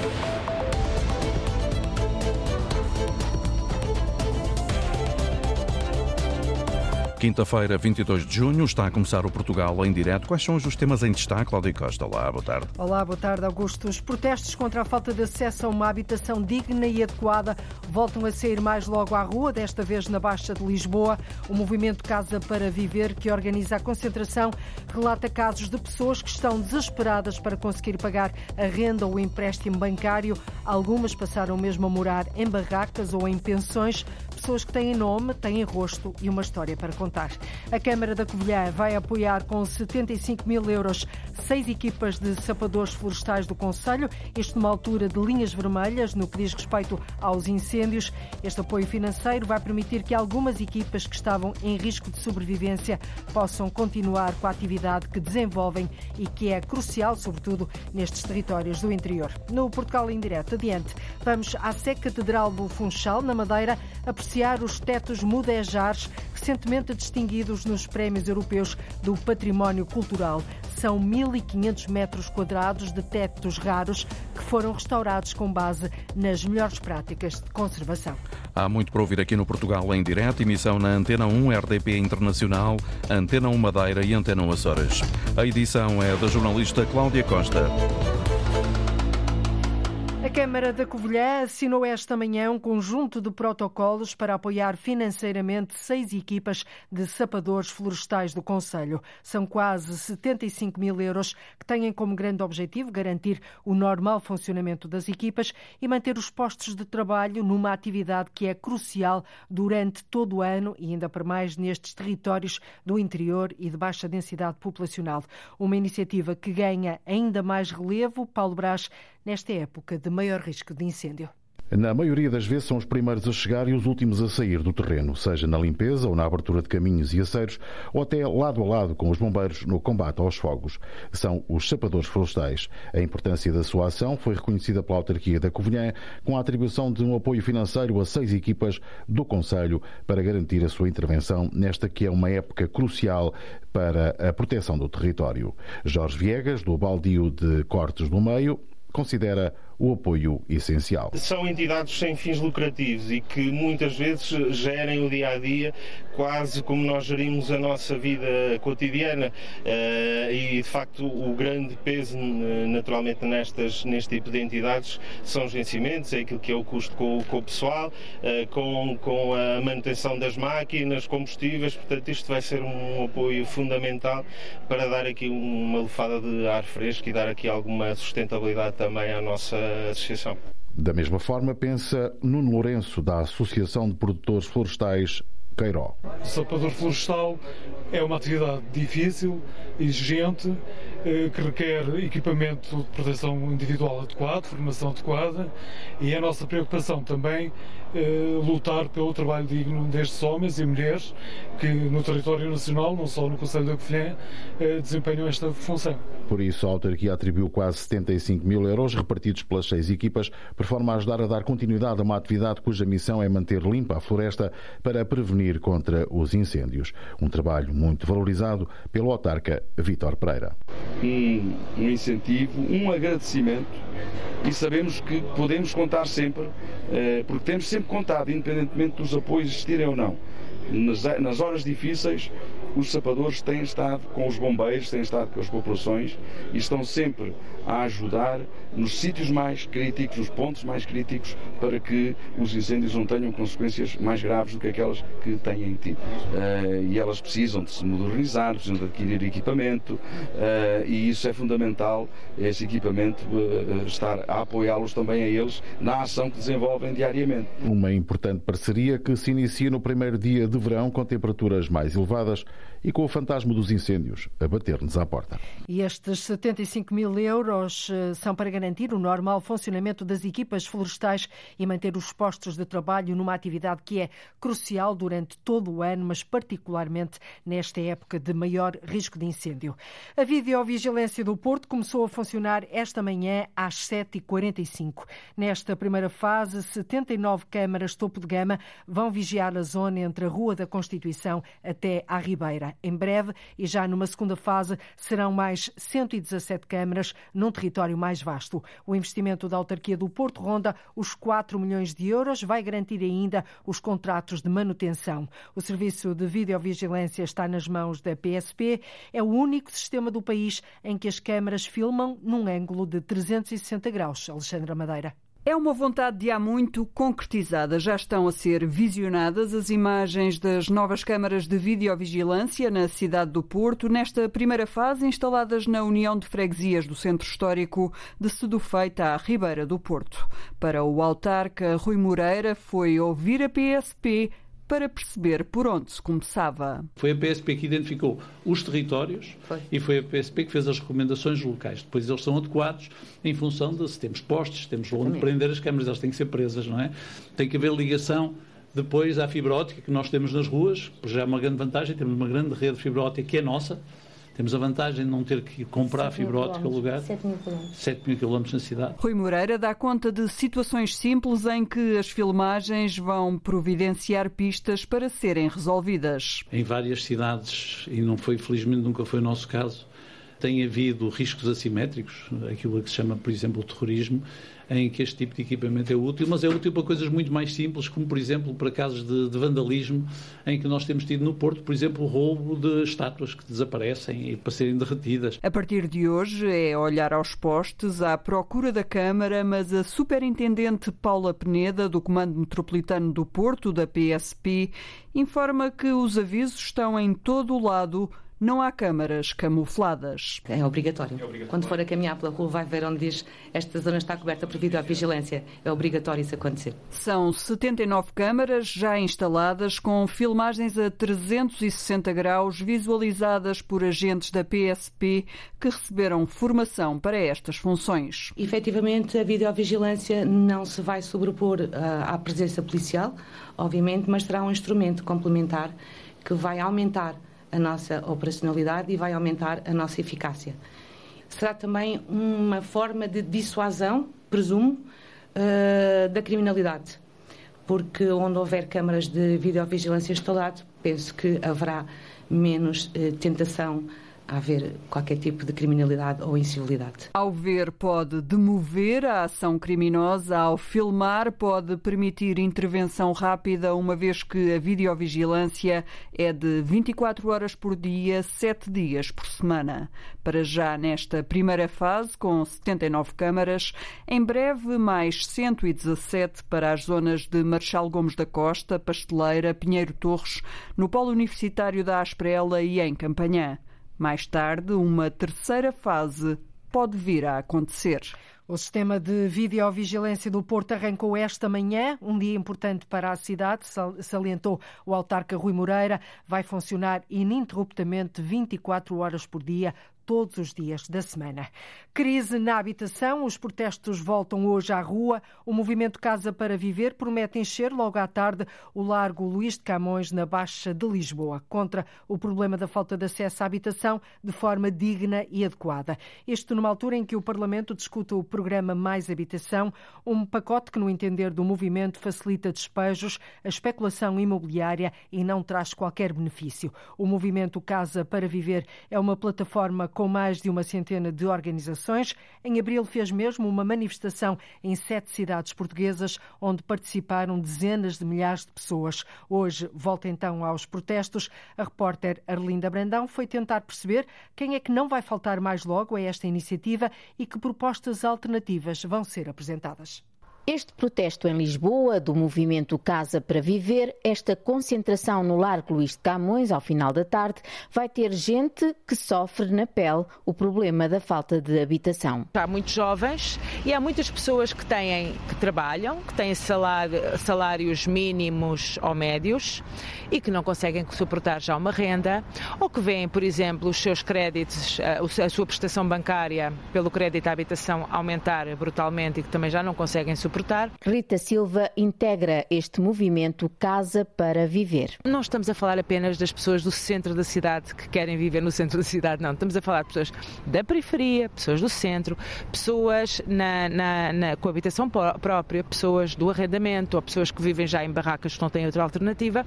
Thank you. Quinta-feira, 22 de junho, está a começar o Portugal em direto. Quais são os temas em destaque, Cláudia Costa? Olá, boa tarde. Olá, boa tarde, Augusto. Os protestos contra a falta de acesso a uma habitação digna e adequada voltam a sair mais logo à rua, desta vez na Baixa de Lisboa. O movimento Casa para Viver, que organiza a concentração, relata casos de pessoas que estão desesperadas para conseguir pagar a renda ou o empréstimo bancário. Algumas passaram mesmo a morar em barracas ou em pensões pessoas que têm nome, têm rosto e uma história para contar. A Câmara da Covilhã vai apoiar com 75 mil euros seis equipas de sapadores florestais do Conselho, isto numa altura de linhas vermelhas no que diz respeito aos incêndios. Este apoio financeiro vai permitir que algumas equipas que estavam em risco de sobrevivência possam continuar com a atividade que desenvolvem e que é crucial, sobretudo, nestes territórios do interior. No Portugal em direto, adiante, vamos à Sé Catedral do Funchal, na Madeira, apreciar os tetos mudejares recentemente distinguidos nos prémios europeus do património cultural. São 1.500 metros quadrados de tetos raros que foram restaurados com base nas melhores práticas de conservação. Há muito para ouvir aqui no Portugal em direto, emissão na Antena 1 RDP Internacional, Antena 1 Madeira e Antena 1 Açores. A edição é da jornalista Cláudia Costa. A Câmara da Covilhã assinou esta manhã um conjunto de protocolos para apoiar financeiramente seis equipas de sapadores florestais do Conselho. São quase 75 mil euros que têm como grande objetivo garantir o normal funcionamento das equipas e manter os postos de trabalho numa atividade que é crucial durante todo o ano e ainda para mais nestes territórios do interior e de baixa densidade populacional. Uma iniciativa que ganha ainda mais relevo. Paulo Brás nesta época de maior risco de incêndio. Na maioria das vezes são os primeiros a chegar e os últimos a sair do terreno, seja na limpeza ou na abertura de caminhos e aceiros, ou até lado a lado com os bombeiros no combate aos fogos. São os sapadores florestais. A importância da sua ação foi reconhecida pela autarquia da Covilhã com a atribuição de um apoio financeiro a seis equipas do Conselho para garantir a sua intervenção nesta que é uma época crucial para a proteção do território. Jorge Viegas, do Baldio de Cortes do Meio, considera o apoio essencial. São entidades sem fins lucrativos e que muitas vezes gerem o dia a dia quase como nós gerimos a nossa vida cotidiana eh, e de facto o grande peso naturalmente nestas, neste tipo de entidades são os vencimentos, é aquilo que é o custo com, com o pessoal, eh, com, com a manutenção das máquinas, combustíveis, portanto isto vai ser um apoio fundamental para dar aqui uma lufada de ar fresco e dar aqui alguma sustentabilidade também à nossa associação. Da mesma forma, pensa Nuno Lourenço, da Associação de Produtores Florestais Queiró. O sapador florestal é uma atividade difícil, exigente, eh, que requer equipamento de proteção individual adequado, formação adequada e é a nossa preocupação também eh, lutar pelo trabalho digno destes homens e mulheres que no território nacional, não só no Conselho da Covilhã, eh, desempenham esta função. Por isso, a autarquia atribuiu quase 75 mil euros repartidos pelas seis equipas, por forma a ajudar a dar continuidade a uma atividade cuja missão é manter limpa a floresta para prevenir contra os incêndios. Um trabalho muito valorizado pelo autarca Vítor Pereira. Um, um incentivo, um agradecimento e sabemos que podemos contar sempre, eh, porque temos sempre contado, independentemente dos apoios existirem ou não. Nas horas difíceis, os sapadores têm estado com os bombeiros, têm estado com as populações e estão sempre a ajudar nos sítios mais críticos, nos pontos mais críticos, para que os incêndios não tenham consequências mais graves do que aquelas que têm tido. Uh, e elas precisam de se modernizar, precisam de adquirir equipamento uh, e isso é fundamental, esse equipamento, uh, estar a apoiá-los também a eles na ação que desenvolvem diariamente. Uma importante parceria que se inicia no primeiro dia de verão com temperaturas mais elevadas e com o fantasma dos incêndios a bater-nos à porta. E estes 75 mil euros eh, são para garantir o normal funcionamento das equipas florestais e manter os postos de trabalho numa atividade que é crucial durante todo o ano, mas particularmente nesta época de maior risco de incêndio. A videovigilância do Porto começou a funcionar esta manhã às 7h45. Nesta primeira fase, 79 câmaras topo de gama vão vigiar a zona entre a Rua da Constituição até à Ribeira. Em breve, e já numa segunda fase, serão mais 117 câmaras num território mais vasto. O investimento da autarquia do Porto ronda os 4 milhões de euros, vai garantir ainda os contratos de manutenção. O serviço de videovigilância está nas mãos da PSP. É o único sistema do país em que as câmaras filmam num ângulo de 360 graus. Alexandra Madeira. É uma vontade de há muito concretizada. Já estão a ser visionadas as imagens das novas câmaras de videovigilância na cidade do Porto, nesta primeira fase instaladas na União de Freguesias do Centro Histórico de Sedufeita à Ribeira do Porto. Para o autarca Rui Moreira foi ouvir a PSP para perceber por onde se começava. Foi a PSP que identificou os territórios foi. e foi a PSP que fez as recomendações locais. Depois eles são adequados em função de se temos postes, se temos onde prender as câmaras, elas têm que ser presas, não é? Tem que haver ligação depois à fibra óptica que nós temos nas ruas, já é uma grande vantagem, temos uma grande rede de fibra óptica que é nossa, temos a vantagem de não ter que comprar fibra óptica lugar. 7 mil quilómetros. 7 mil quilómetros na cidade. Rui Moreira dá conta de situações simples em que as filmagens vão providenciar pistas para serem resolvidas. Em várias cidades, e não foi, felizmente nunca foi o nosso caso, tem havido riscos assimétricos, aquilo que se chama, por exemplo, o terrorismo, em que este tipo de equipamento é útil, mas é útil para coisas muito mais simples, como, por exemplo, para casos de, de vandalismo, em que nós temos tido no Porto, por exemplo, o roubo de estátuas que desaparecem e para serem derretidas. A partir de hoje é olhar aos postes à procura da Câmara, mas a Superintendente Paula Peneda, do Comando Metropolitano do Porto, da PSP, informa que os avisos estão em todo o lado não há câmaras camufladas. É obrigatório. é obrigatório. Quando for a caminhar pela rua, vai ver onde diz esta zona está coberta por videovigilância. É obrigatório isso acontecer. São 79 câmaras já instaladas com filmagens a 360 graus visualizadas por agentes da PSP que receberam formação para estas funções. Efetivamente, a videovigilância não se vai sobrepor ah, à presença policial, obviamente, mas será um instrumento complementar que vai aumentar a nossa operacionalidade e vai aumentar a nossa eficácia. Será também uma forma de dissuasão, presumo, uh, da criminalidade, porque onde houver câmaras de videovigilância instalado, penso que haverá menos uh, tentação haver qualquer tipo de criminalidade ou incivilidade. Ao ver, pode demover a ação criminosa, ao filmar, pode permitir intervenção rápida, uma vez que a videovigilância é de 24 horas por dia, 7 dias por semana. Para já nesta primeira fase, com 79 câmaras, em breve mais 117 para as zonas de Marchal Gomes da Costa, Pasteleira, Pinheiro Torres, no Polo Universitário da Asprela e em Campanhã. Mais tarde, uma terceira fase pode vir a acontecer. O sistema de videovigilância do Porto arrancou esta manhã, um dia importante para a cidade, salientou o autarca Rui Moreira. Vai funcionar ininterruptamente 24 horas por dia, todos os dias da semana. Crise na habitação, os protestos voltam hoje à rua. O movimento Casa para Viver promete encher logo à tarde o Largo Luís de Camões, na Baixa de Lisboa, contra o problema da falta de acesso à habitação de forma digna e adequada. Isto numa altura em que o Parlamento discute o programa Mais Habitação, um pacote que, no entender do movimento, facilita despejos, a especulação imobiliária e não traz qualquer benefício. O movimento Casa para Viver é uma plataforma com mais de uma centena de organizações. Em abril fez mesmo uma manifestação em sete cidades portuguesas, onde participaram dezenas de milhares de pessoas. Hoje volta então aos protestos. A repórter Arlinda Brandão foi tentar perceber quem é que não vai faltar mais logo a esta iniciativa e que propostas alternativas vão ser apresentadas. Este protesto em Lisboa, do movimento Casa para Viver, esta concentração no Largo Luís de Camões ao final da tarde, vai ter gente que sofre na pele o problema da falta de habitação. Há muitos jovens e há muitas pessoas que têm, que trabalham, que têm salário, salários mínimos ou médios e que não conseguem suportar já uma renda, ou que veem, por exemplo, os seus créditos, eh, a sua prestação bancária pelo crédito à habitação aumentar brutalmente e que também já não conseguem suportar. Rita Silva integra este movimento Casa para Viver. Não estamos a falar apenas das pessoas do centro da cidade que querem viver no centro da cidade, não. Estamos a falar de pessoas da periferia, pessoas do centro, pessoas na na, na, na coabitação própria, pessoas do arrendamento, ou pessoas que vivem já em barracas que não têm outra alternativa,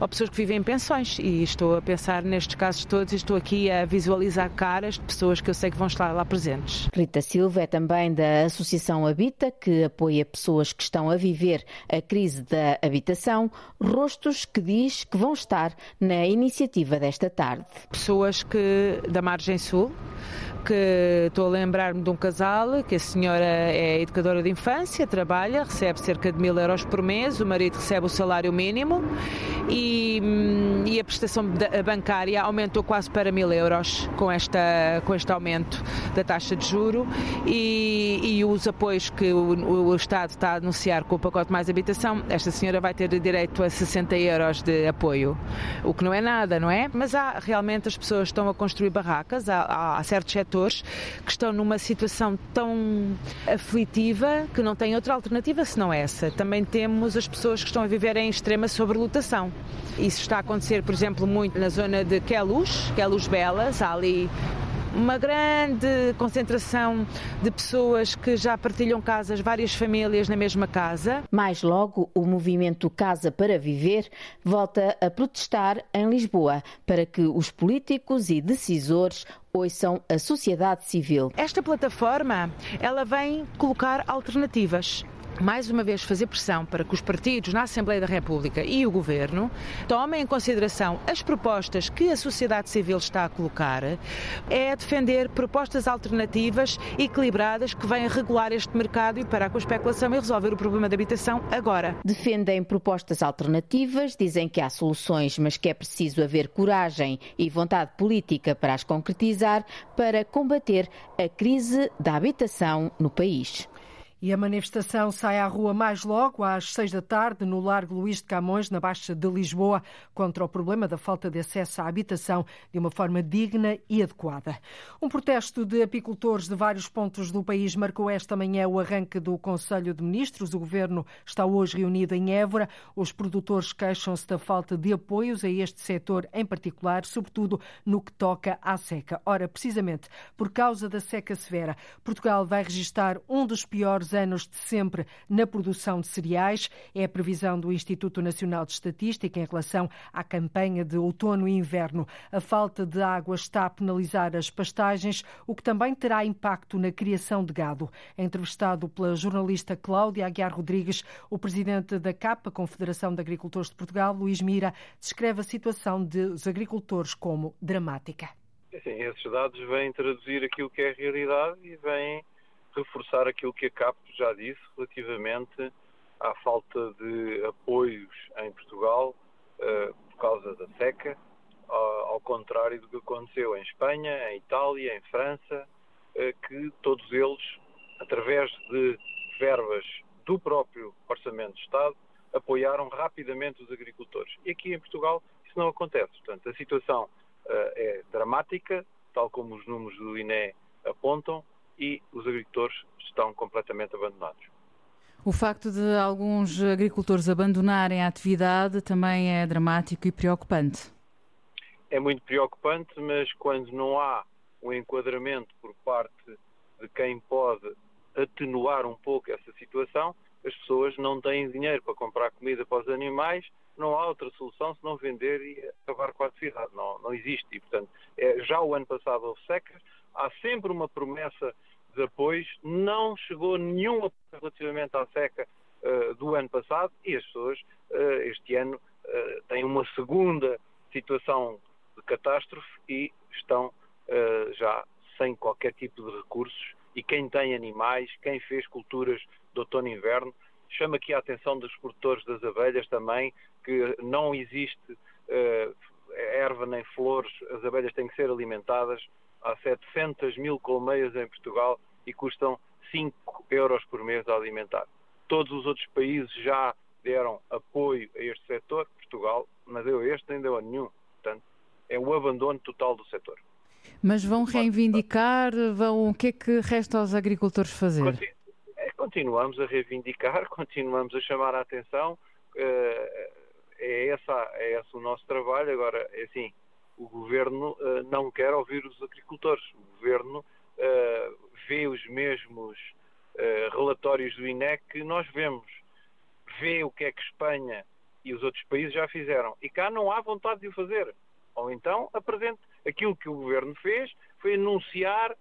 ou pessoas que vivem em pensões. E estou a pensar nestes casos todos e estou aqui a visualizar caras de pessoas que eu sei que vão estar lá presentes. Rita Silva é também da Associação Habita, que apoia pessoas que estão a viver a crise da habitação, rostos que diz que vão estar na iniciativa desta tarde. Pessoas que da margem sul que estou a lembrar-me de um casal, que a senhora é educadora de infância, trabalha, recebe cerca de mil euros por mês, o marido recebe o salário mínimo e, hum, e a prestação bancária aumentou quase para mil euros com, esta, com este aumento da taxa de juro e, e os apoios que o, o, Estado está a anunciar com o pacote mais habitação, esta senhora vai ter direito a 60 euros de apoio, o que não é nada, não é? Mas há realmente as pessoas estão a construir barracas, há, há certos setores que estão numa situação tão aflitiva que não têm outra alternativa senão essa. Também temos as pessoas que estão a viver em extrema sobrelotação. Isso está a acontecer, por exemplo, muito na zona de Queluz, Queluz Belas, há ali uma grande concentração de pessoas que já partilham casas, várias famílias na mesma casa. Mais logo, o movimento Casa para Viver volta a protestar em Lisboa para que os políticos e decisores ouçam a sociedade civil. Esta plataforma, ela vem colocar alternativas mais uma vez fazer pressão para que os partidos na Assembleia da República e o Governo tomem em consideração as propostas que a sociedade civil está a colocar, é defender propostas alternativas equilibradas que venham regular este mercado e parar com a especulação e resolver o problema da habitação agora. Defendem propostas alternativas, dizem que há soluções, mas que é preciso haver coragem e vontade política para as concretizar para combater a crise da habitação no país. E a manifestação sai à rua mais logo, às seis da tarde, no Largo Luís de Camões, na Baixa de Lisboa, contra o problema da falta de acesso à habitação de uma forma digna e adequada. Um protesto de apicultores de vários pontos do país marcou esta manhã o arranque do Conselho de Ministros. O governo está hoje reunido em Évora. Os produtores queixam-se da falta de apoios a este setor em particular, sobretudo no que toca à seca. Ora, precisamente por causa da seca severa, Portugal vai registrar um dos piores anos de sempre na produção de cereais. É a previsão do Instituto Nacional de Estatística em relação à campanha de outono e inverno. A falta de água está a penalizar as pastagens, o que também terá impacto na criação de gado. Entrevistado pela jornalista Cláudia Aguiar Rodrigues, o presidente da CAPA, Confederação de Agricultores de Portugal, Luís Mira, descreve a situação dos agricultores como dramática. Sim, esses dados vêm traduzir aquilo que é a realidade e vêm reforçar aquilo que a CAP já disse relativamente à falta de apoios em Portugal uh, por causa da seca, uh, ao contrário do que aconteceu em Espanha, em Itália, em França, uh, que todos eles, através de verbas do próprio Orçamento de Estado, apoiaram rapidamente os agricultores. E aqui em Portugal isso não acontece. Portanto, a situação é dramática, tal como os números do INE apontam, e os agricultores estão completamente abandonados. O facto de alguns agricultores abandonarem a atividade também é dramático e preocupante. É muito preocupante, mas quando não há um enquadramento por parte de quem pode atenuar um pouco essa situação, as pessoas não têm dinheiro para comprar comida para os animais, não há outra solução senão vender e acabar com a atividade. Não, não existe. E, portanto, é, já o ano passado houve secas, há sempre uma promessa de apoios, não chegou nenhum apoio relativamente à seca uh, do ano passado. E as pessoas uh, este ano uh, têm uma segunda situação de catástrofe e estão já sem qualquer tipo de recursos. E quem tem animais, quem fez culturas de outono e inverno, chama aqui a atenção dos produtores das abelhas também, que não existe erva nem flores, as abelhas têm que ser alimentadas há 700 mil colmeias em Portugal e custam 5 euros por mês a alimentar. Todos os outros países já deram apoio a este setor, Portugal não deu este nem deu a nenhum. Portanto, é o abandono total do setor. Mas vão reivindicar, vão, o que é que resta aos agricultores fazer? É, continuamos a reivindicar, continuamos a chamar a atenção, eh, é, essa, é esse o nosso trabalho. Agora, é assim, o governo uh, não quer ouvir os agricultores. O governo uh, vê os mesmos uh, relatórios do INEC que nós vemos. Vê o que é que Espanha e os outros países já fizeram. E cá não há vontade de o fazer. Ou então apresente aquilo que o governo fez, foi anunciar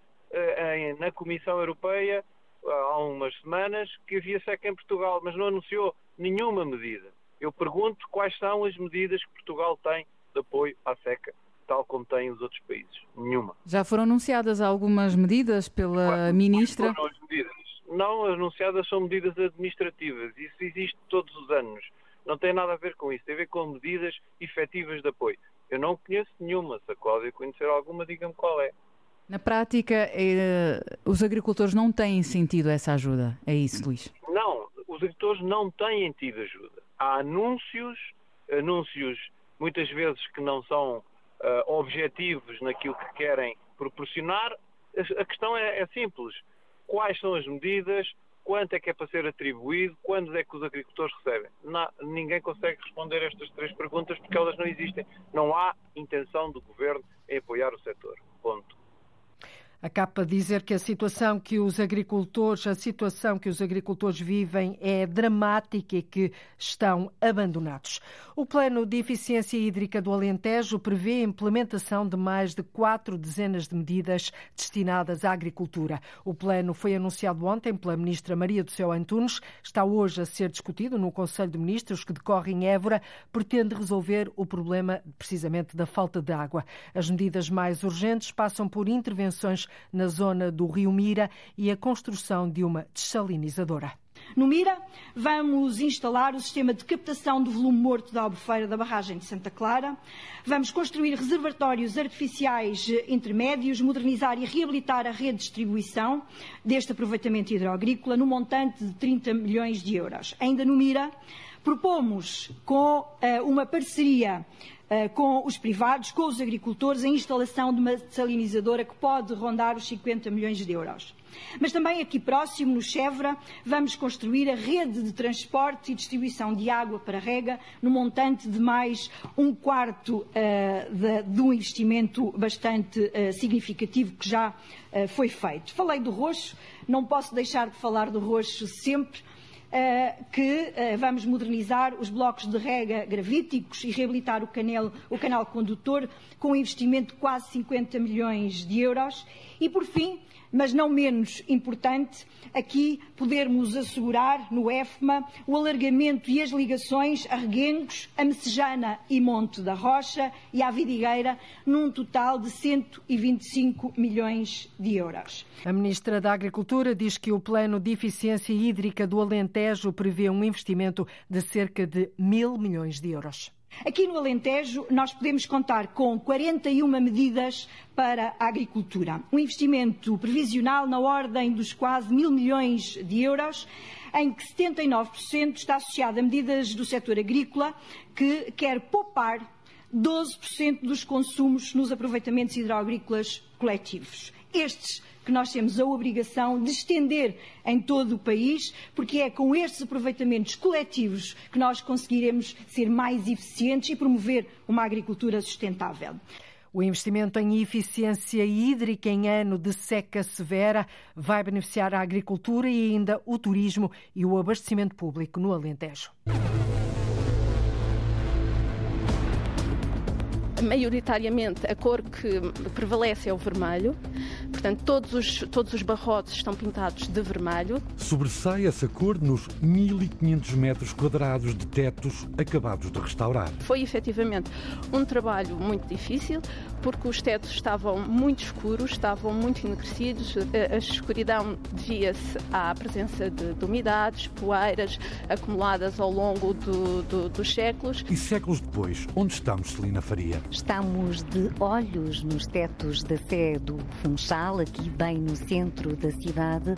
em, na Comissão Europeia há umas semanas que havia seca em Portugal, mas não anunciou nenhuma medida. Eu pergunto quais são as medidas que Portugal tem de apoio à seca, tal como têm os outros países. Nenhuma. Já foram anunciadas algumas medidas pela ministra? Foram as medidas? Não anunciadas são medidas administrativas. Isso existe todos os anos. Não tem nada a ver com isso. Tem a ver com medidas efetivas de apoio. Eu não conheço nenhuma. Se a Cláudia conhecer alguma, diga-me qual é. Na prática, eh, os agricultores não têm sentido essa ajuda. É isso, Luís? Não, os agricultores não têm tido ajuda. Há anúncios, anúncios muitas vezes que não são uh, objetivos naquilo que querem proporcionar. A questão é, é simples. Quais são as medidas? Quanto é que é para ser atribuído? Quando é que os agricultores recebem? Não, ninguém consegue responder estas três perguntas porque elas não existem. Não há intenção do governo em apoiar o setor. Ponto. A capa dizer que a situação que os agricultores, a situação que os agricultores vivem é dramática e que estão abandonados. O Plano de Eficiência Hídrica do Alentejo prevê a implementação de mais de quatro dezenas de medidas destinadas à agricultura. O plano foi anunciado ontem pela ministra Maria do Céu Antunes, está hoje a ser discutido no Conselho de Ministros que decorre em Évora, pretende resolver o problema precisamente da falta de água. As medidas mais urgentes passam por intervenções na zona do Rio Mira e a construção de uma dessalinizadora. No Mira, vamos instalar o sistema de captação do volume morto da albufeira da barragem de Santa Clara. Vamos construir reservatórios artificiais intermédios, modernizar e reabilitar a rede de distribuição deste aproveitamento hidroagrícola no montante de 30 milhões de euros. Ainda no Mira, propomos com uh, uma parceria eh, com os privados, com os agricultores, a instalação de uma desalinizadora que pode rondar os 50 milhões de euros. Mas também aqui próximo, no Chevra, vamos construir a rede de transporte e distribuição de água para rega no montante de mais um quarto uh, de, de, um investimento bastante uh, significativo que já uh, foi feito. Falei do roxo, não posso deixar de falar do roxo sempre, eh, que eh, vamos modernizar os blocos de rega gravíticos e reabilitar o canal, o canal condutor com um investimento de quase 50 milhões de euros. E, por fim, mas não menos importante, aqui podermos assegurar no EFMA o alargamento e as ligações a Reguengos, a Messejana e Monte da Rocha e à Vidigueira, num total de 125 milhões de euros. A Ministra da Agricultura diz que o Plano de Eficiência Hídrica do Alentejo prevê um investimento de cerca de mil milhões de euros. Aqui no Alentejo, nós podemos contar com 41 medidas para a agricultura. Um investimento previsional na ordem dos quase mil milhões de euros, em que 79% está associado a medidas do setor agrícola, que quer poupar 12% dos consumos nos aproveitamentos hidroagrícolas coletivos. Estes que nós temos a obrigação de estender em todo o país, porque é com estes aproveitamentos coletivos que nós conseguiremos ser mais eficientes e promover uma agricultura sustentável. O investimento em eficiência hídrica em ano de seca severa vai beneficiar a agricultura e ainda o turismo e o abastecimento público no Alentejo. Maioritariamente a cor que prevalece é o vermelho, portanto todos os, todos os barrotes estão pintados de vermelho. Sobressai essa cor nos 1500 metros quadrados de tetos acabados de restaurar. Foi efetivamente um trabalho muito difícil, porque os tetos estavam muito escuros, estavam muito enegrecidos, a escuridão devia-se à presença de, de, umidades, poeiras acumuladas ao longo do, do, dos séculos. E séculos depois, onde estamos, Celina Faria? Estamos de olhos nos tetos da Sé do Funchal, aqui bem no centro da cidade.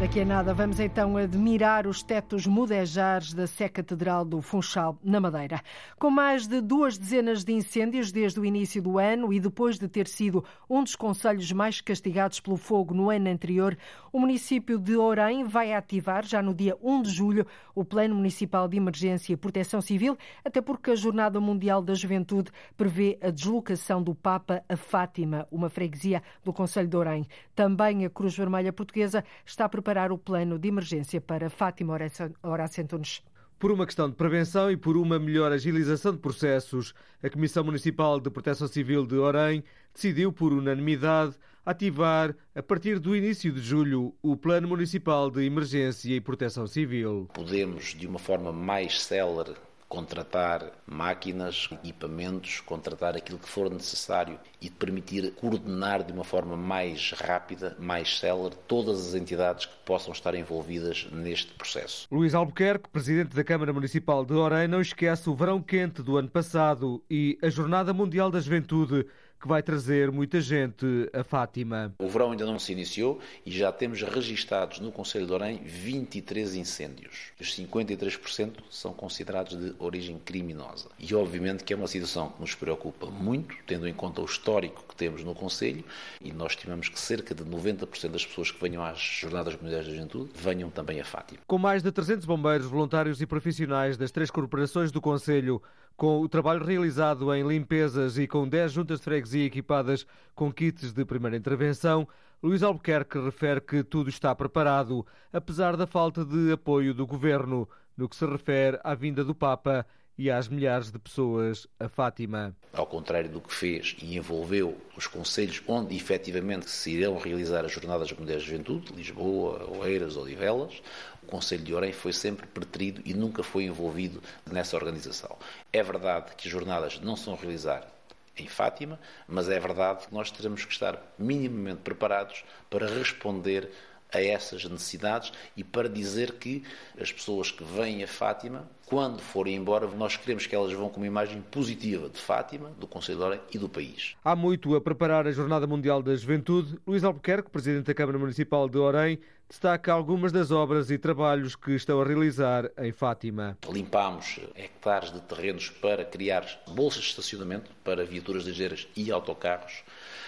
Daqui a nada vamos então admirar os tetos mudejares da Sé Catedral do Funchal, na Madeira. Com mais de duas dezenas de incêndios desde o início do ano e depois de ter sido um dos conselhos mais castigados pelo fogo no ano anterior, o município de Orem vai ativar, já no dia 1 de julho, o Plano Municipal de Emergência e Proteção Civil, até porque a Jornada Mundial da Juventude prevê a deslocação do Papa a Fátima, uma freguesia do Conselho de Orem. Também a Cruz Vermelha Portuguesa está preparada preparar o plano de emergência para Fátima Horácio Antunes. Por uma questão de prevenção e por uma melhor agilização de processos, a Comissão Municipal de Proteção Civil de Orem decidiu, por unanimidade, ativar, a partir do início de julho, o Plano Municipal de Emergência e Proteção Civil. Podemos, de uma forma mais célere, contratar máquinas, equipamentos, contratar aquilo que for necessário e permitir coordenar de uma forma mais rápida, mais célere, todas as entidades que possam estar envolvidas neste processo. Luís Albuquerque, presidente da Câmara Municipal de Orem, não esquece o verão quente do ano passado e a Jornada Mundial da Juventude que vai trazer muita gente a Fátima. O verão ainda não se iniciou e já temos registados no Conselho de Orem 23 incêndios. Os 53% são considerados de origem criminosa. E obviamente que é uma situação que nos preocupa muito, tendo em conta o histórico que temos no Conselho, e nós estimamos que cerca de 90% das pessoas que venham às Jornadas Mundiais da Juventude venham também a Fátima. Com mais de 300 bombeiros, voluntários e profissionais das três corporações do Conselho, com o trabalho realizado em limpezas e com 10 juntas de freguesia equipadas com kits de primeira intervenção, Luís Albuquerque refere que tudo está preparado, apesar da falta de apoio do governo, no que se refere à vinda do Papa e às milhares de pessoas a Fátima. Ao contrário do que fez e envolveu os conselhos onde efetivamente se irão realizar as Jornadas Mundiais de Juventude, Lisboa, Oeiras, Odivelas, Conselho de Orem foi sempre preterido e nunca foi envolvido nessa organização. É verdade que as jornadas não são realizadas em Fátima, mas é verdade que nós teremos que estar minimamente preparados para responder a essas necessidades e para dizer que as pessoas que vêm a Fátima, quando forem embora, nós queremos que elas vão com uma imagem positiva de Fátima, do Conselho de Orem e do país. Há muito a preparar a Jornada Mundial da Juventude. Luís Albuquerque, Presidente da Câmara Municipal de Orem, destaca algumas das obras e trabalhos que estão a realizar em Fátima. Limpámos hectares de terrenos para criar bolsas de estacionamento para viaturas ligeiras e autocarros,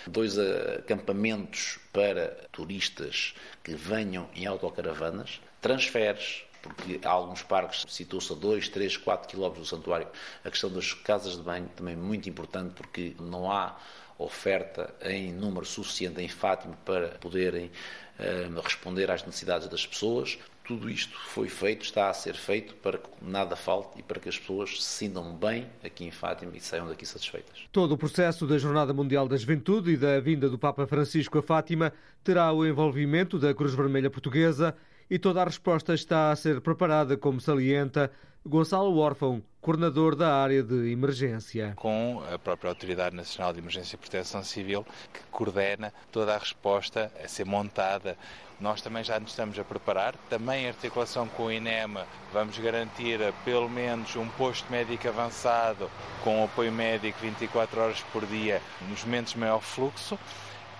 dois acampamentos para turistas que venham em autocaravanas, transferes porque há alguns parques situam-se a 2, 3, 4 quilómetros do santuário. A questão das casas de banho também muito importante porque não há oferta em número suficiente em Fátima para poderem uh, responder às necessidades das pessoas. Tudo isto foi feito, está a ser feito para que nada falte e para que as pessoas se sintam bem aqui em Fátima e saiam daqui satisfeitas. Todo o processo da Jornada Mundial da Juventude e da vinda do Papa Francisco a Fátima terá o envolvimento da Cruz Vermelha Portuguesa e toda a resposta está a ser preparada, como salienta Gonçalo Órfão, coordenador da área de emergência. Com a própria Autoridade Nacional de Emergência e Proteção Civil, que coordena toda a resposta a ser montada. Nós também já nos estamos a preparar, também em articulação com o INEMA, vamos garantir pelo menos um posto médico avançado com apoio médico 24 horas por dia nos momentos de maior fluxo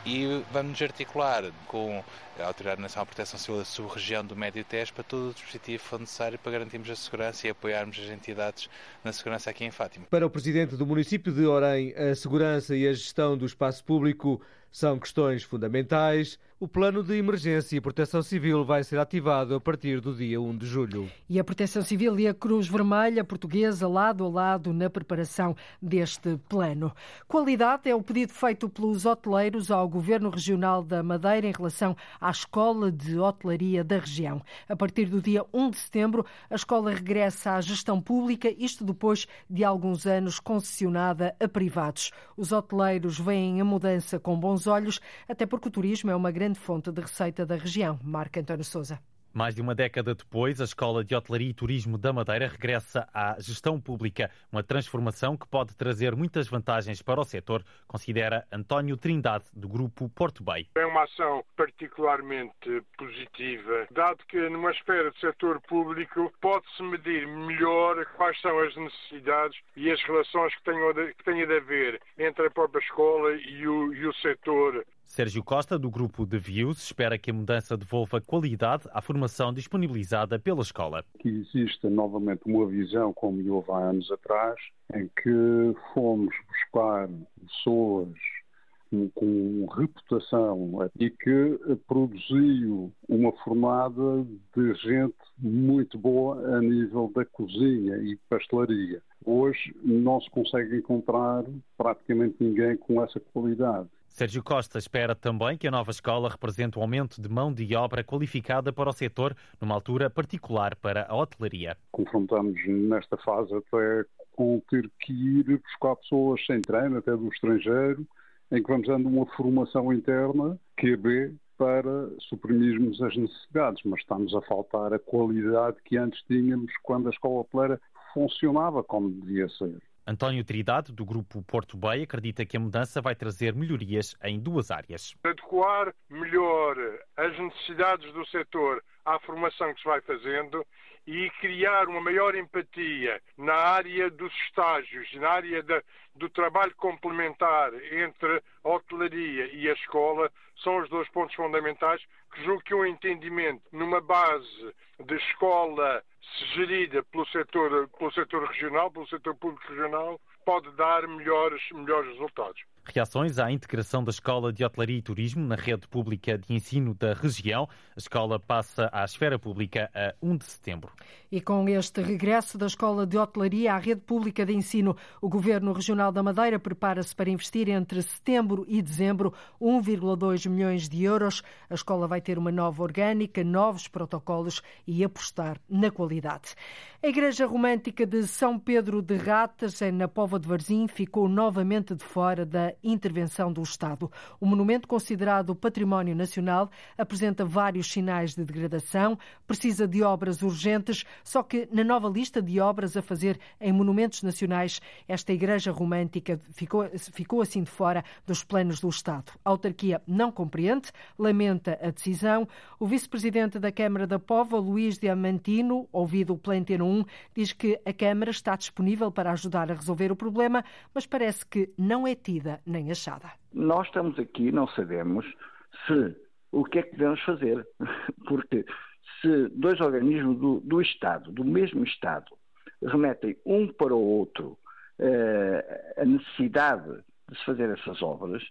e vamos articular com a Autoridade Nacional de Proteção Civil da sub-região do Médio Tejo para todo o dispositivo for necessário para garantirmos a segurança e apoiarmos as entidades na segurança aqui em Fátima. Para o Presidente do município de Orem, a segurança e a gestão do espaço público são questões fundamentais. O plano de emergência e proteção civil vai ser ativado a partir do dia 1 de julho. E a Proteção Civil e a Cruz Vermelha Portuguesa lado a lado na preparação deste plano. Qualidade é o pedido feito pelos hoteleiros ao Governo Regional da Madeira em relação à Escola de Hotelaria da região. A partir do dia 1 de setembro, a escola regressa à gestão pública, isto depois de alguns anos concessionada a privados. Os hoteleiros veem a mudança com bons olhos, até porque o turismo é uma grande fonte de receita da região. Marco António Souza. Mais de uma década depois, a Escola de Hotelaria e Turismo da Madeira regressa à gestão pública, uma transformação que pode trazer muitas vantagens para o setor, considera António Trindade, do Grupo Porto Bay. É uma ação particularmente positiva, dado que numa esfera de setor público pode-se medir melhor quais são as necessidades e as relações que que tenham de haver entre a própria escola e o, e o setor Sérgio Costa, do grupo de Views, espera que a mudança devolva qualidade à formação disponibilizada pela escola. Que exista novamente uma visão, como houve há anos atrás, em que fomos buscar pessoas com reputação e que produziu uma formada de gente muito boa a nível da cozinha e pastelaria. Hoje não se consegue encontrar praticamente ninguém com essa qualidade. Sérgio Costa espera também que a nova escola represente um aumento de mão de obra qualificada para o setor, numa altura particular para a hotelaria. Confrontamos nesta fase até com ter que ir buscar pessoas sem treino, até do estrangeiro, em que vamos dando uma formação interna, QB, para suprimirmos as necessidades, mas estamos a faltar a qualidade que antes tínhamos quando a escola hoteleira funcionava como devia ser. António Trindade, do grupo Porto Bay, acredita que a mudança vai trazer melhorias em duas áreas. Adequar melhor as necessidades do setor à formação que se vai fazendo e criar uma maior empatia na área dos estágios, na área da, do trabalho complementar entre a hotelaria e a escola, são os dois pontos fundamentais que julgo que um entendimento numa base de escola gerida pelo setor, pelo setor regional, pelo setor público regional, pode dar melhores, melhores resultados. Reações à integração da Escola de Hotelaria e Turismo na rede pública de ensino da região. A escola passa à esfera pública a 1 de setembro. E com este regresso da Escola de Hotelaria à rede pública de ensino, o Governo Regional da Madeira prepara-se para investir entre setembro e dezembro 1,2 milhões de euros. A escola vai ter uma nova orgânica, novos protocolos e apostar na qualidade. A Igreja Romântica de São Pedro de Ratas, na Pova de Varzim, ficou novamente de fora da intervenção do Estado. O monumento, considerado património nacional, apresenta vários sinais de degradação, precisa de obras urgentes, só que na nova lista de obras a fazer em monumentos nacionais, esta Igreja Romântica ficou, ficou assim de fora dos planos do Estado. A autarquia não compreende, lamenta a decisão. O vice-presidente da Câmara da Pova, Luís Diamantino, ouvido o Planteno 1, diz que a Câmara está disponível para ajudar a resolver o problema, mas parece que não é tida nem achada. Nós estamos aqui, não sabemos se o que é que devemos fazer, porque se dois organismos do, do Estado, do mesmo Estado, remetem um para o outro eh, a necessidade de se fazer essas obras,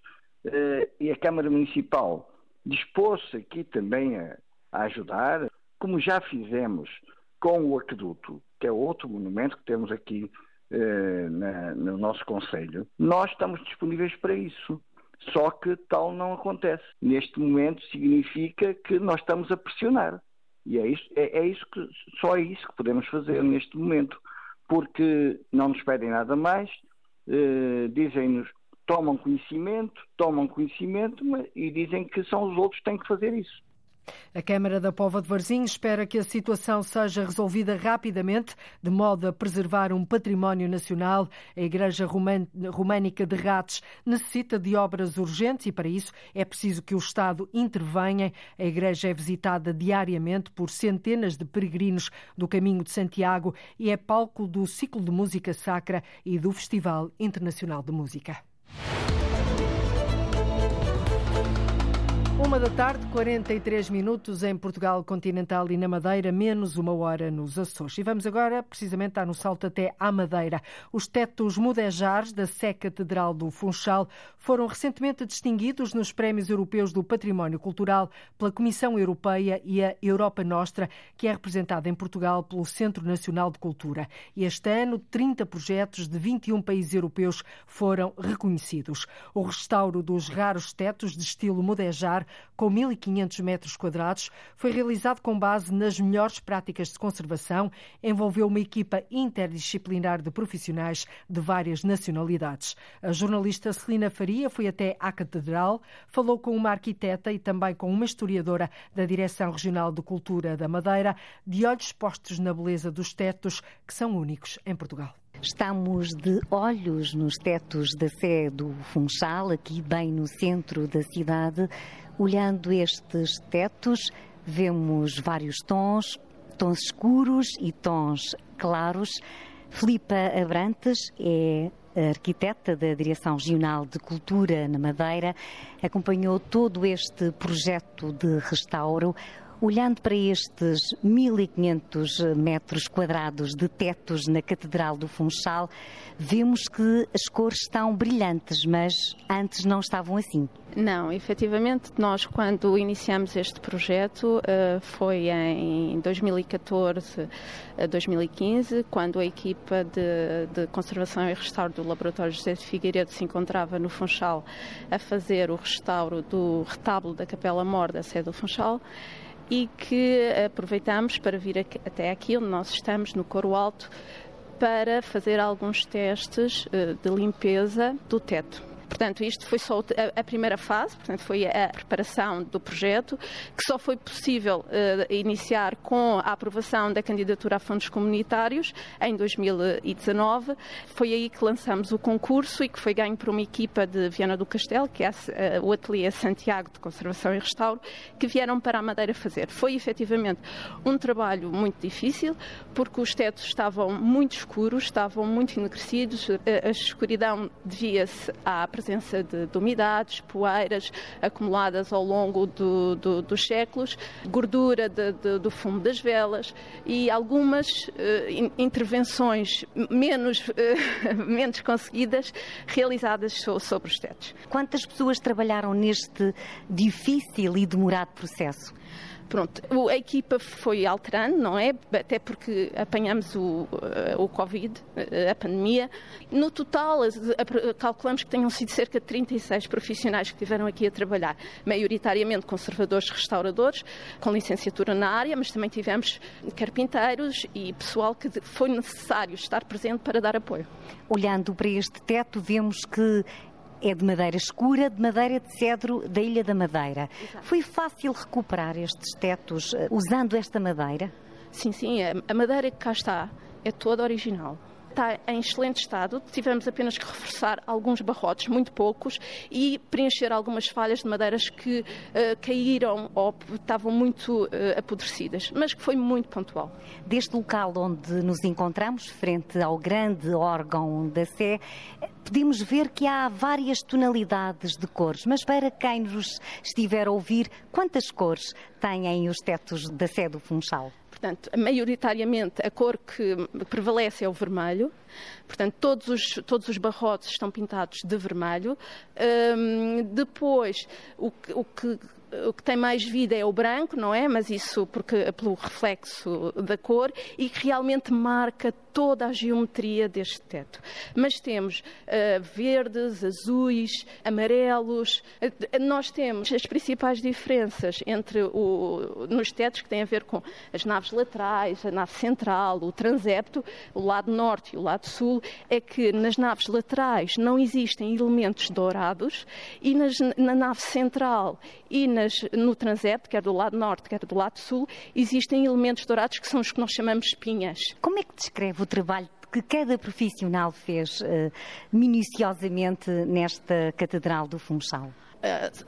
eh, e a Câmara Municipal dispôs-se aqui também a, a ajudar, como já fizemos com o aqueduto, que é outro monumento que temos aqui eh, na, no nosso Conselho, nós estamos disponíveis para isso. Só que tal não acontece. Neste momento significa que nós estamos a pressionar. E é isso, é, é isso que, só é isso que podemos fazer neste momento. Porque não nos pedem nada mais, eh, dizem-nos, tomam conhecimento, tomam conhecimento e dizem que são os outros que têm que fazer isso. A Câmara da Pova de Varzim espera que a situação seja resolvida rapidamente, de modo a preservar um património nacional. A Igreja Românica de Rates necessita de obras urgentes e, para isso, é preciso que o Estado intervenha. A igreja é visitada diariamente por centenas de peregrinos do Caminho de Santiago e é palco do ciclo de música sacra e do Festival Internacional de Música. Uma da tarde, 43 minutos em Portugal continental e na Madeira, menos uma hora nos Açores. E vamos agora, precisamente, dar no salto até à Madeira. Os tetos mudejares da Sé Catedral do Funchal foram recentemente distinguidos nos Prémios Europeus do Património Cultural pela Comissão Europeia e a Europa Nostra, que é representada em Portugal pelo Centro Nacional de Cultura. E este ano, 30 projetos de 21 países europeus foram reconhecidos. O restauro dos raros tetos de estilo mudejar com 1.500 metros quadrados, foi realizado com base nas melhores práticas de conservação, envolveu uma equipa interdisciplinar de profissionais de várias nacionalidades. A jornalista Celina Faria foi até à Catedral, falou com uma arquiteta e também com uma historiadora da Direção Regional de Cultura da Madeira, de olhos postos na beleza dos tetos, que são únicos em Portugal. Estamos de olhos nos tetos da Sé do Funchal, aqui bem no centro da cidade. Olhando estes tetos, vemos vários tons, tons escuros e tons claros. Filipa Abrantes é arquiteta da Direção Regional de Cultura na Madeira, acompanhou todo este projeto de restauro. Olhando para estes 1.500 metros quadrados de tetos na Catedral do Funchal, vemos que as cores estão brilhantes, mas antes não estavam assim. Não, efetivamente, nós quando iniciamos este projeto eh, foi em 2014 a 2015, quando a equipa de, de, conservação e restauro do Laboratório José de Figueiredo se encontrava no Funchal a fazer o restauro do retábulo da Capela Mor da sede do Funchal e que aproveitamos para vir aqui, até aqui onde nós estamos, no Coro Alto, para fazer alguns testes eh, de limpeza do teto. Portanto, isto foi só a, primeira fase, portanto, foi a preparação do projeto, que só foi possível uh, iniciar com a aprovação da candidatura a fundos comunitários em 2019. Foi aí que lançamos o concurso e que foi ganho por uma equipa de Viana do Castelo, que é uh, o Ateliê Santiago de Conservação e Restauro, que vieram para a Madeira fazer. Foi efetivamente um trabalho muito difícil, porque os tetos estavam muito escuros, estavam muito enegrecidos, a escuridão devia-se à presença de, de umidades, poeiras acumuladas ao longo do, do, dos séculos, gordura de, do fumo das velas e algumas uh, intervenções menos, uh, menos conseguidas realizadas so, sobre os tetos. Quantas pessoas trabalharam neste difícil e demorado processo? Pronto, a equipa foi alterando, não é? Até porque apanhamos o, eh, o Covid, eh, a pandemia. No total, calculamos que tenham sido cerca de 36 profissionais que estiveram aqui a trabalhar, maioritariamente conservadores restauradores, com licenciatura na área, mas também tivemos carpinteiros e pessoal que foi necessário estar presente para dar apoio. Olhando para este teto, vemos que é de madeira escura, de madeira de cedro da Ilha da Madeira. Exato. Foi fácil recuperar estes tetos uh, usando esta madeira? Sim, sim, a madeira que cá está é toda original está em excelente estado. Tivemos apenas que reforçar alguns barrotes, muito poucos, e preencher algumas falhas de madeiras que uh, caíram ou estavam muito uh, apodrecidas, mas que foi muito pontual. Deste local onde nos encontramos, frente ao grande órgão da Sé, podemos ver que há várias tonalidades de cores, mas para quem nos estiver a ouvir, quantas cores têm os tetos da Sé do Funchal? Portanto, maioritariamente a cor que prevalece é o vermelho. Portanto, todos os, todos os barrotes estão pintados de vermelho. Um, depois, o o que o que tem mais vida é o branco, não é? Mas isso porque pelo reflexo da cor e que realmente marca toda a geometria deste teto. Mas temos uh, verdes, azuis, amarelos. Uh, nós temos as principais diferenças entre o, nos tetos que têm a ver com as naves laterais, a nave central, o transepto, o lado norte e o lado sul, é que nas naves laterais não existem elementos dourados e nas, na nave central e nas, no transepto, quer do lado norte, quer do lado sul, existem elementos dourados que são os que nós chamamos espinhas. Como é que descreve o trabalho que cada profissional fez uh, minuciosamente nesta Catedral do Funchal?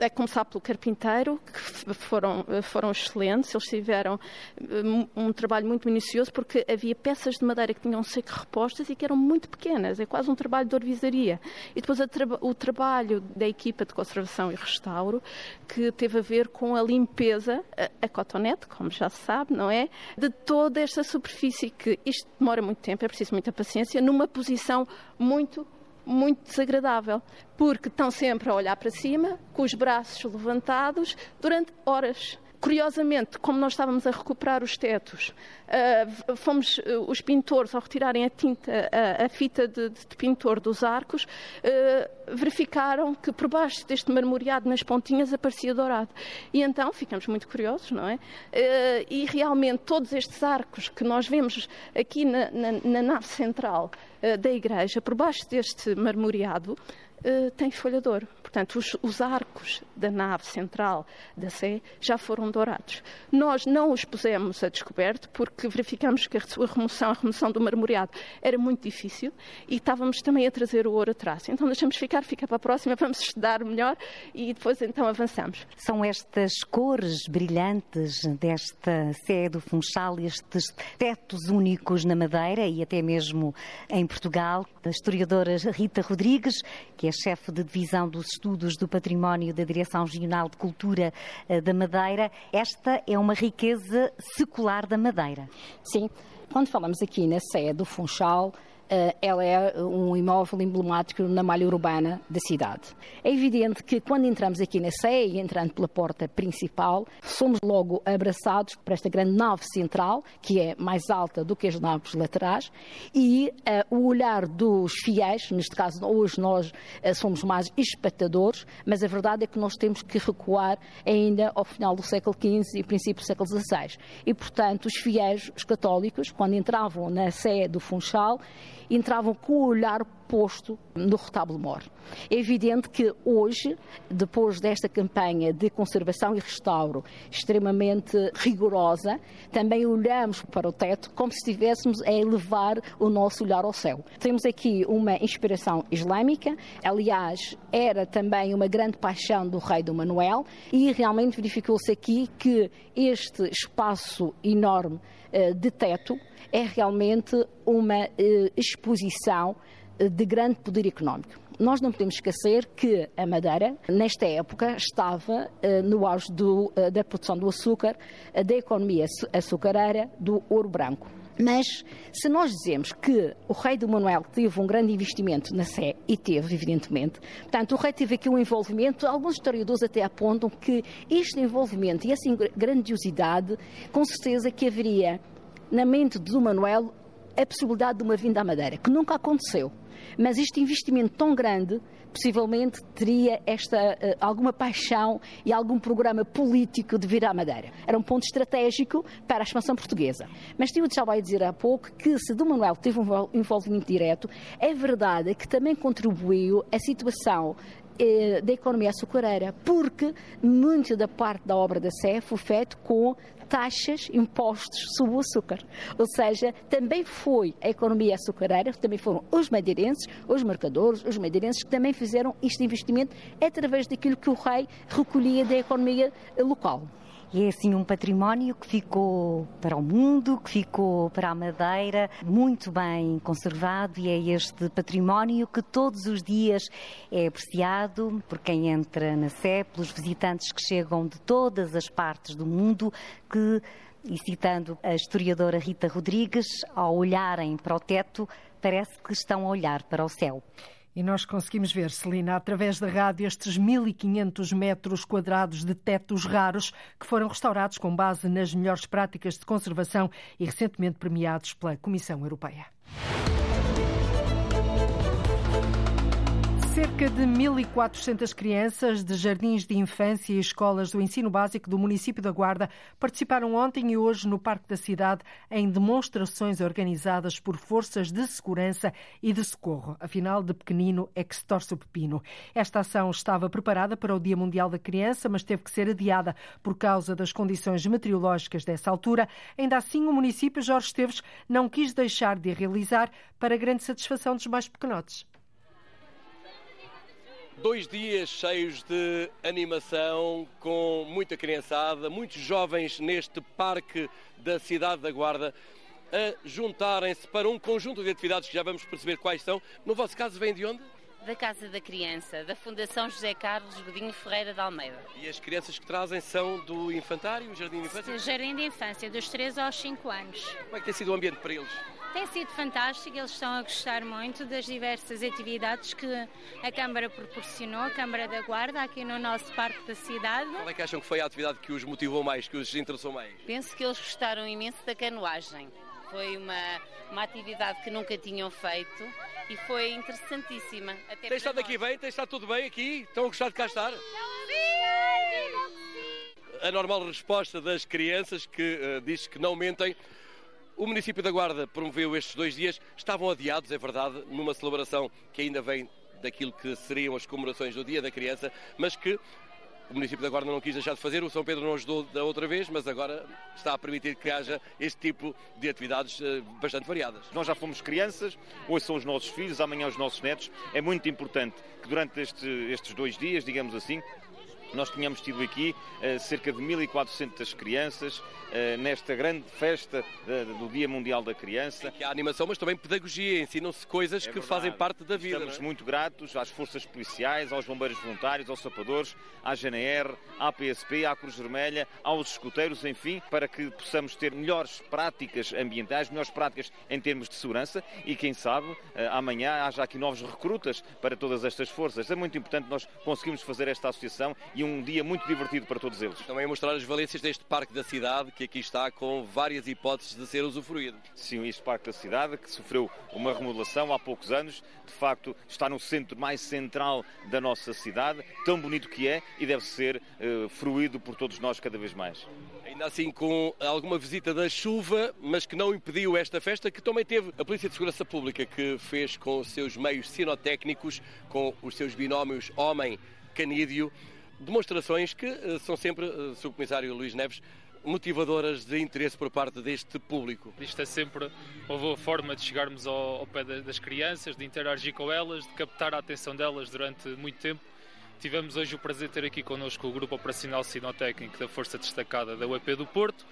A começar pelo carpinteiro, que foram, foram excelentes. Eles tiveram um, um, trabalho muito minucioso porque havia peças de madeira que tinham seco repostas e que eram muito pequenas. É quase um trabalho de orvisaria. E depois o trabalho da equipa de conservação e restauro, que teve a ver com a limpeza, a, a cotonete, como já se sabe, não é? De toda esta superfície que isto demora muito tempo, é preciso muita paciência, numa posição muito muito desagradável, porque estão sempre a olhar para cima, com os braços levantados, durante horas. Curiosamente, como nós estávamos a recuperar os tetos, uh, fomos uh, os pintores, ao retirarem a tinta, uh, a fita de, de, pintor dos arcos, verificaram que por baixo deste marmoreado nas pontinhas aparecia dourado. E então ficamos muito curiosos, não é? e realmente todos estes arcos que nós vemos aqui na, na, na nave central da igreja, por baixo deste marmoreado, tem folha de ouro portanto, os, os arcos da nave central da Sé já foram dourados. Nós não os pusemos a descoberto porque verificamos que a sua remoção, a remoção do marmoreado, era muito difícil e estávamos também a trazer o ouro atrás. Então deixamos ficar, fica para a próxima, vamos estudar melhor e depois então avançamos. São estas cores brilhantes desta Sé do Funchal, estes tetos únicos na Madeira e até mesmo em Portugal. A historiadora Rita Rodrigues, que é chefe de divisão dos estudos do património da Direção Regional de Cultura eh, da Madeira, esta é uma riqueza secular da Madeira. Sim, quando falamos aqui na Sé do Funchal, ela é um imóvel emblemático na malha urbana da cidade. É evidente que quando entramos aqui na Sé entrando pela porta principal, somos logo abraçados por esta grande nave central, que é mais alta do que as naves laterais, e uh, o olhar dos fiéis, neste caso hoje nós uh, somos mais espectadores, mas a verdade é que nós temos que recuar ainda ao final do século XV e princípio do século XVI. E, portanto, os fiéis, os católicos, quando entravam na Sé do Funchal, entravam com o olhar posto no retábulo mor. É evidente que hoje, depois desta campanha de conservação e restauro extremamente rigorosa, também olhamos para o teto como se estivéssemos a elevar o nosso olhar ao céu. Temos aqui uma inspiração islâmica, aliás, era também uma grande paixão do rei do Manuel e realmente verificou-se aqui que este espaço enorme eh, de teto é realmente uma eh, exposição eh, de grande poder económico. Nós não podemos esquecer que a Madeira, nesta época, estava uh, no auge do, da produção do açúcar, da economia açucareira, do ouro branco. Mas se nós dizemos que o rei do Manuel teve um grande investimento na Sé, e teve, evidentemente, portanto, o rei teve aqui um envolvimento, alguns historiadores até apontam que este envolvimento e essa grandiosidade, com certeza que haveria na mente do Manuel a possibilidade de uma vinda à Madeira, que nunca aconteceu. Mas este investimento tão grande possivelmente teria esta uh, alguma paixão e algum programa político de vir à Madeira. Era um ponto estratégico para a expansão portuguesa. Mas tinha já vai dizer há pouco que se do Manuel teve um envolvimento direto, é verdade que também contribuiu a situação eh, da economia açucareira, porque muito da parte da obra da Sé foi feito com taxas, impostos sobre o açúcar. Ou seja, também foi a economia açucareira, também foram os madeirenses, os mercadores, os madeirenses que também fizeram este investimento através daquilo que o rei recolhia da economia local. É assim um património que ficou para o mundo, que ficou para a Madeira, muito bem conservado e é este património que todos os dias é apreciado por quem entra na Sé, pelos visitantes que chegam de todas as partes do mundo, que, e citando a historiadora Rita Rodrigues, ao olharem para o teto, parece que estão a olhar para o céu. E nós conseguimos ver, Celina, através da rádio, estes 1.500 metros quadrados de tetos raros que foram restaurados com base nas melhores práticas de conservação e recentemente premiados pela Comissão Europeia. Cerca de 1.400 crianças de jardins de infância e escolas do ensino básico do município da Guarda participaram ontem e hoje no Parque da Cidade em demonstrações organizadas por forças de segurança e de socorro. Afinal, de pequenino é que se torce o pepino. Esta ação estava preparada para o Dia Mundial da Criança, mas teve que ser adiada por causa das condições meteorológicas dessa altura. Ainda assim, o município Jorge Esteves não quis deixar de a realizar para grande satisfação dos mais pequenotes. Dois dias cheios de animação, com muita criançada, muitos jovens neste parque da cidade da Guarda a juntarem-se para um conjunto de atividades que já vamos perceber quais são. No vosso caso, vem de onde? Da Casa da Criança, da Fundação José Carlos Godinho Ferreira de Almeida. E as crianças que trazem são do infantário, Jardim de Infância? Jardim de Infância, dos 3 aos 5 anos. Como é que tem sido o ambiente para eles? Tem sido fantástico, eles estão a gostar muito das diversas atividades que a Câmara proporcionou, a Câmara da Guarda, aqui no nosso Parque da Cidade. Qual é que acham que foi a atividade que os motivou mais, que os interessou mais? Penso que eles gostaram imenso da canoagem. Foi uma, uma atividade que nunca tinham feito e foi interessantíssima. Até tem estado nós. aqui bem? Tem estado tudo bem aqui? Estão a gostar de cá estar? A normal resposta das crianças que uh, diz que não mentem o município da Guarda promoveu estes dois dias, estavam adiados, é verdade, numa celebração que ainda vem daquilo que seriam as comemorações do Dia da Criança, mas que o município da Guarda não quis deixar de fazer, o São Pedro não ajudou da outra vez, mas agora está a permitir que haja este tipo de atividades eh, bastante variadas. Nós já fomos crianças, hoje são os nossos filhos, amanhã os nossos netos. É muito importante que durante este, estes dois dias, digamos assim, nós tínhamos tido aqui uh, cerca de 1.400 crianças uh, nesta grande festa de, do Dia Mundial da Criança. Que há animação, mas também pedagogia, ensinam-se coisas é que verdade. fazem parte da vida. Estamos é? muito gratos às forças policiais, aos bombeiros voluntários, aos sapadores, à GNR, à PSP, à Cruz Vermelha, aos escuteiros, enfim, para que possamos ter melhores práticas ambientais, melhores práticas em termos de segurança e, quem sabe, amanhã haja aqui novos recrutas para todas estas forças. É muito importante nós conseguirmos fazer esta associação e um dia muito divertido para todos eles. Também a mostrar as valências deste Parque da Cidade, que aqui está com várias hipóteses de ser usufruído. Sim, este Parque da Cidade, que sofreu uma remodelação há poucos anos, de facto está no centro mais central da nossa cidade, tão bonito que é e deve ser uh, fruído por todos nós cada vez mais. Ainda assim, com alguma visita da chuva, mas que não impediu esta festa, que também teve a Polícia de Segurança Pública, que fez com os seus meios sinotécnicos, com os seus binómios homem-canídeo, demonstrações que eh, são sempre, eh, Sr. Comissário Luís Neves, motivadoras de interesse por parte deste público. Isto é sempre uma boa forma de chegarmos ao, ao pé das crianças, de interagir com elas, de captar a atenção delas durante muito tempo. Tivemos hoje o prazer de ter aqui connosco o Grupo Operacional Sinotécnico da Força Destacada da UEP do Porto,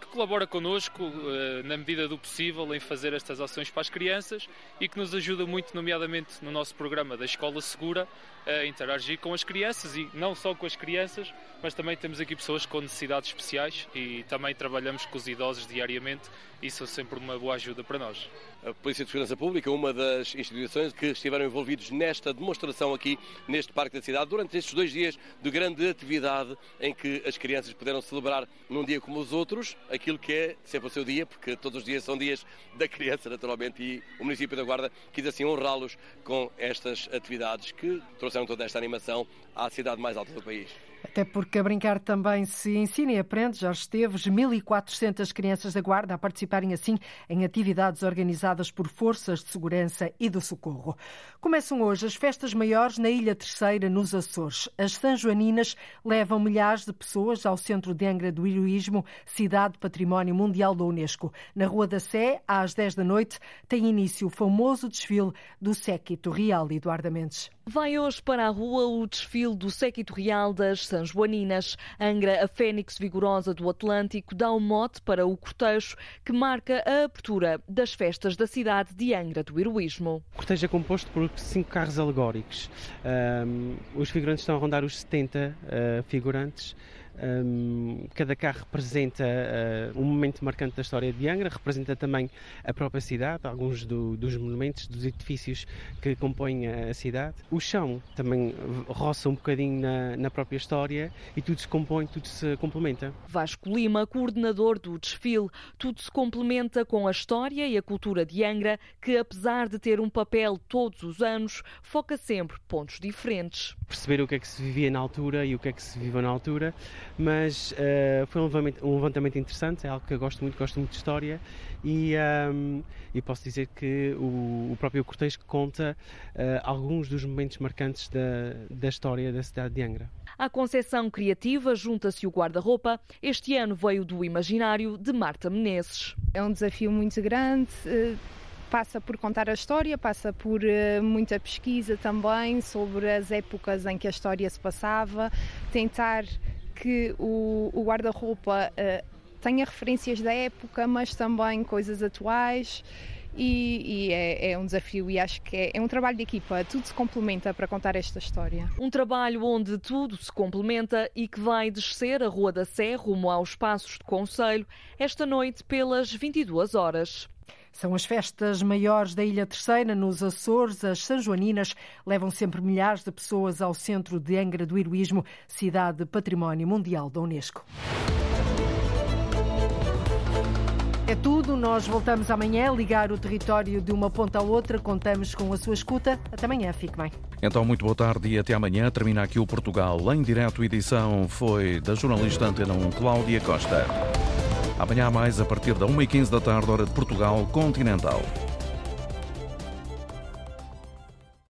que colabora connosco eh, na medida do possível em fazer estas ações para as crianças e que nos ajuda muito, nomeadamente no nosso programa da Escola Segura, a interagir com as crianças e não só com as crianças, mas também temos aqui pessoas com necessidades especiais e também trabalhamos com os idosos diariamente. Isso é sempre uma boa ajuda para nós. A Polícia de Segurança Pública, uma das instituições que estiveram envolvidos nesta demonstração aqui neste Parque da Cidade durante estes dois dias de grande atividade em que as crianças puderam celebrar num dia como os outros aquilo que é sempre o seu dia, porque todos os dias são dias da criança, naturalmente, e o município da Guarda quis assim honrá-los com estas atividades que trouxeram toda esta animação à cidade mais alta do país. Até porque a brincar também se ensina e aprende. Jorge Esteves, 1.400 crianças da Guarda a participarem assim em atividades organizadas por forças de segurança e do socorro. Começam hoje as festas maiores na Ilha Terceira, nos Açores. As Sanjoaninas levam milhares de pessoas ao centro de Angra do Heroísmo, cidade património mundial da Unesco. Na Rua da Sé, às 10 da noite, tem início o famoso desfile do Séquito Real, Eduardo Mendes. Vai hoje para a rua o desfile do séquito real das São Joaninas. Angra, a fênix vigorosa do Atlântico, dá o um mote para o cortejo que marca a abertura das festas da cidade de Angra do Heroísmo. O cortejo é composto por cinco carros alegóricos. Um, os figurantes estão a rondar os 70 uh, figurantes. Um, cada carro representa uh, um momento marcante da história de Angra, representa também a própria cidade, alguns do, dos monumentos, dos edifícios que compõem a, cidade. O chão também roça um bocadinho na, na, própria história e tudo se compõe, tudo se complementa. Vasco Lima, coordenador do desfile, tudo se complementa com a história e a cultura de Angra, que apesar de ter um papel todos os anos, foca sempre pontos diferentes. Perceber o que é que se vivia na altura e o que é que se vive na altura mas uh, foi um levantamento, um levantamento, interessante, é algo que eu gosto muito, gosto muito de história e, um, e posso dizer que o, o próprio cortejo conta uh, alguns dos momentos marcantes da, da história da cidade de Angra. À concepção criativa junta-se o guarda-roupa. Este ano veio do imaginário de Marta Menezes. É um desafio muito grande eh, passa por contar a história, passa por uh, muita pesquisa também sobre as épocas em que a história se passava, tentar que o, o guarda-roupa uh, tenha referências da época, mas também coisas atuais. E, e é, é, um desafio e acho que é, é, um trabalho de equipa, tudo se complementa para contar esta história. Um trabalho onde tudo se complementa e que vai descer a Rua da Sé rumo aos Passos de Conselho esta noite pelas 22 horas. São as festas maiores da Ilha Terceira, nos Açores. As Sanjoaninas levam sempre milhares de pessoas ao centro de Angra do Heroísmo, cidade Património Mundial da Unesco. É tudo, nós voltamos amanhã a ligar o território de uma ponta à outra. Contamos com a sua escuta. Até amanhã, fique bem. Então, muito boa tarde e até amanhã. Termina aqui o Portugal em direto. Edição foi da jornalista Antena 1, Cláudia Costa. Amanhã mais a partir da 1h15 da tarde, hora de Portugal Continental.